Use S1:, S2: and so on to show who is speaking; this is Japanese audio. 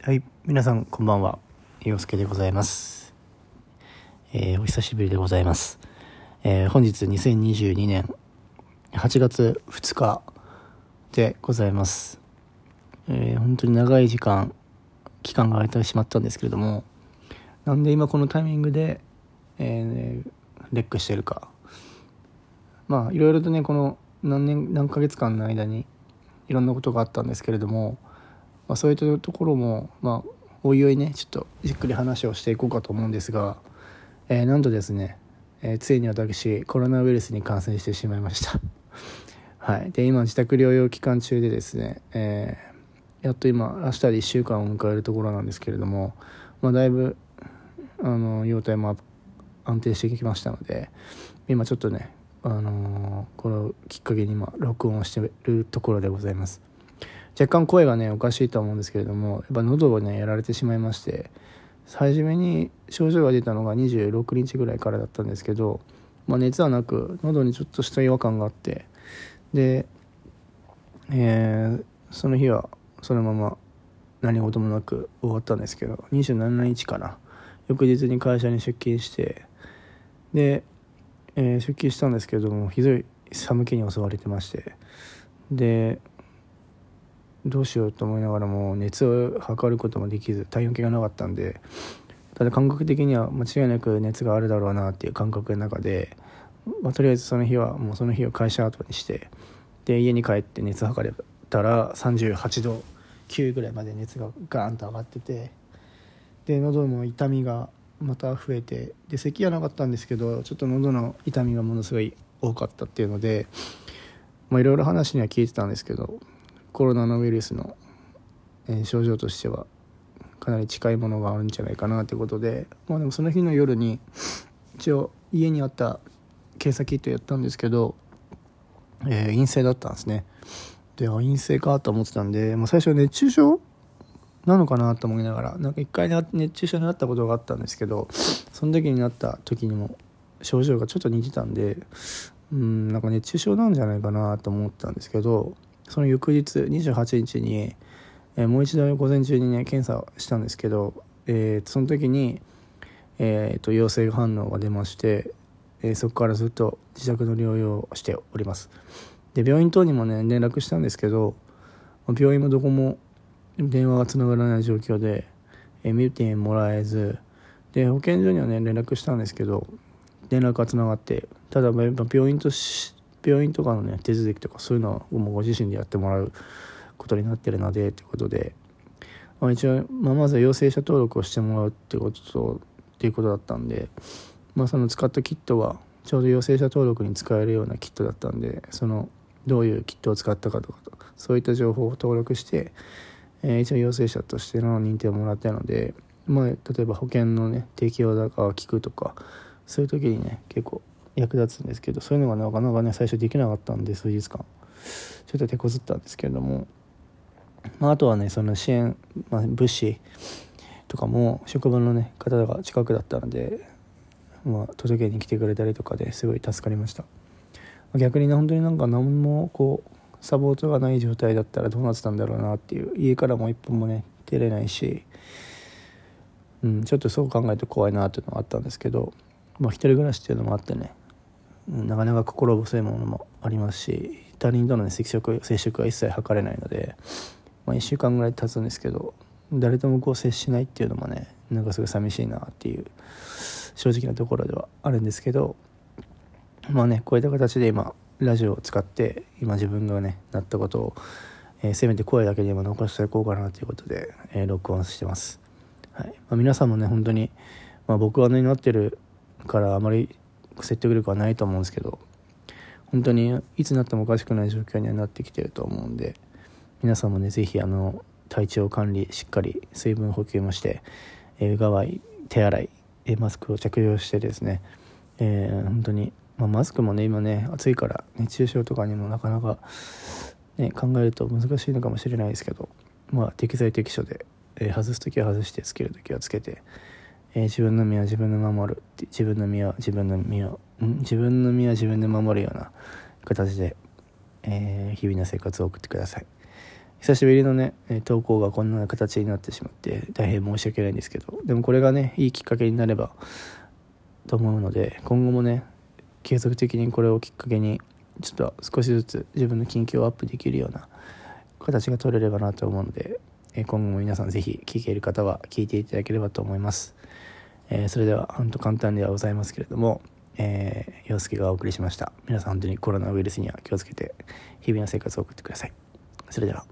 S1: はい、皆さんこんばんは。洋介でございます。えーお久しぶりでございます。えー本日2022年8月2日でございます。えー本当に長い時間、期間が空いてしまったんですけれども、なんで今このタイミングで、えーレックしてるか。まあ、いろいろとね、この何年、何ヶ月間の間にいろんなことがあったんですけれども、まあ、そういったところも、まあ、おいおいねちょっとじっくり話をしていこうかと思うんですが、えーなんとですね、えーついに私コロナウイルスに感染してしまいました。はい。で今自宅療養期間中でですね、えーやっと今明日で1週間を迎えるところなんですけれども、まあ、だいぶあの容体も安定してきましたので今ちょっとねあのーこれをきっかけに今録音をしてるところでございます。若干声がねおかしいとは思うんですけれどもやっぱ喉をねやられてしまいまして初めに症状が出たのが26日ぐらいからだったんですけど、まあ、熱はなく喉にちょっとした違和感があってで、えーその日はそのまま何事もなく終わったんですけど27日かな。翌日に会社に出勤してで、えー出勤したんですけどもひどい寒気に襲われてましてでどうしようと思いながらも熱を測ることもできず体温計がなかったんでただ感覚的には間違いなく熱があるだろうなっていう感覚の中で、まあとりあえずその日はもうその日を会社後にしてで家に帰って熱測れたら38度9ぐらいまで熱がガーンと上がっててで喉の痛みがまた増えてで咳はなかったんですけどちょっと喉の痛みがものすごい多かったっていうのでいろいろ話には聞いてたんですけどコロナのウイルスの、え症状としてはかなり近いものがあるんじゃないかなということでまあでもその日の夜に一応家にあった検査キットやったんですけど、えー陰性だったんですね。であ陰性かと思ってたんで、まあ、最初熱中症なのかなと思いながらなんか一回熱中症になったことがあったんですけどその時になった時にも症状がちょっと似てたんでうんなんか熱中症なんじゃないかなと思ったんですけどその翌日28日に、えーもう一度午前中にね検査をしたんですけど、えーその時に、えーと陽性反応が出まして、えーそこからずっと自宅の療養をしております。で病院等にもね連絡したんですけど病院もどこも電話がつながらない状況で、えー見てもらえずで保健所にはね連絡したんですけど連絡がつながってただ病院とし病院とかのね手続きとかそういうのをもうご自身でやってもらうことになってるのでということで、まあ、一応、まあ、まずは陽性者登録をしてもらうってこととっていうことだったんで、まあ、その使ったキットはちょうど陽性者登録に使えるようなキットだったんでそのどういうキットを使ったかとかそういった情報を登録して、えー一応陽性者としての認定をもらったので、まあ、例えば保険のね適用だか聞くとかそういう時にね結構役立つんですけどそういうのがなかなかね最初できなかったんで数日間。ちょっと手こずったんですけれども、まあ、あとはねその支援、まあ、物資とかも職場のね方が近くだったので、まあ、届けに来てくれたりとかですごい助かりました。逆にね本当になんか何もこうサポートがない状態だったらどうなってたんだろうなっていう家からも一歩もね出れないし、うん、ちょっとそう考えると怖いなっていうのがあったんですけど、まあ、一人暮らしっていうのもあってねなかなか心細いものもありますし他人との、ね、接触接触は一切図れないので、まあ、1週間ぐらい経つんですけど誰ともこう接しないっていうのもねなんかすごい寂しいなっていう正直なところではあるんですけどまあねこういった形で今ラジオを使って今自分がねなったことを、えーせめて声だけで今残していこうかなということで、えー録音してます、はい。まあ、皆さんもね本当に、まあ、僕はねなってるからあまり説得力はないと思うんですけど本当にいつなってもおかしくない状況にはなってきてると思うんで皆さんもねぜひあの体調管理しっかり水分補給もして、えーうがわい手洗い、えマスクを着用してですね、えー本当に、まあ、マスクもね今ね暑いから熱中症とかにもなかなか、ね、考えると難しいのかもしれないですけど、まあ、適材適所で、えー外す時は外してつける時はつけて、えー自分の身は自分で守る。自分の身は自分の身を。自分の身は自分で守るような形で、えー日々の生活を送ってください。久しぶりのね投稿がこんな形になってしまって大変申し訳ないんですけど。でもこれがねいいきっかけになればと思うので今後もね継続的にこれをきっかけにちょっと少しずつ自分の近況をアップできるような形が取れればなと思うので今後も皆さん是非聞ける方は聞いていただければと思います、えー、それでは本当簡単ではございますけれどもえー、洋介がお送りしました。皆さん本当にコロナウイルスには気をつけて日々の生活を送ってください。それでは。